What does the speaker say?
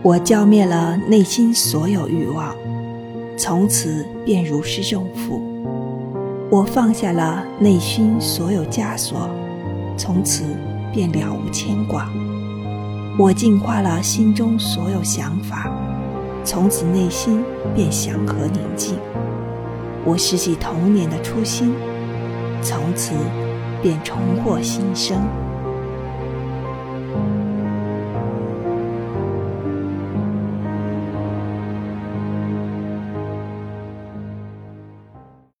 我浇灭了内心所有欲望，从此便如释重负；我放下了内心所有枷锁，从此便了无牵挂；我净化了心中所有想法，从此内心便祥和宁静；我拾起童年的初心，从此便重获新生。